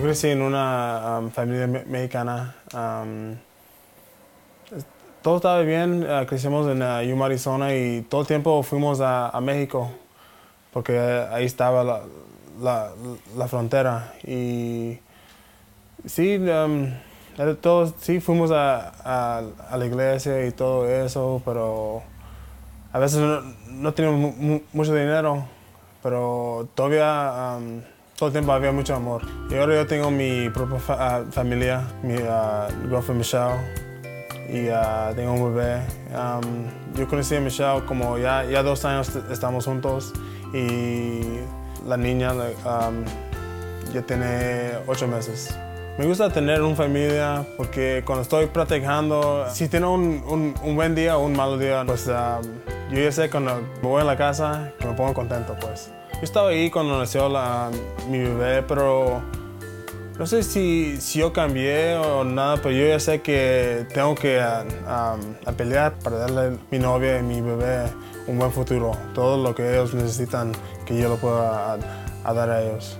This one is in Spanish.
crecí en una um, familia me- mexicana. um, todo estaba bien. uh, crecimos en uh, Yuma, Arizona y todo el tiempo fuimos a, a México porque ahí estaba la, la- frontera. Y sí, um, era todo- sí fuimos a, a- la iglesia y todo eso, pero a veces no, no teníamos mu- mu- mucho dinero, pero todavía todo el tiempo había mucho amor. Y ahora yo tengo mi propia fa- ah, familia, mi uh, girlfriend Michelle, y ah, tengo un bebé. Um, yo conocí a Michelle como ya, ya dos años estamos juntos y la niña um, ya tiene ocho meses. Me gusta tener una familia porque cuando estoy practicando, si tengo un, un- un buen día o un mal día, pues um, yo ya sé cuando me voy a la casa que me pongo contento pues. Yo estaba ahí cuando nació la- mi bebé, pero no sé si, si yo cambié o nada, pero yo ya sé que tengo que ah, a pelear para darle a mi novia y mi bebé un buen futuro. Todo lo que ellos necesitan, que yo lo pueda dar a ellos.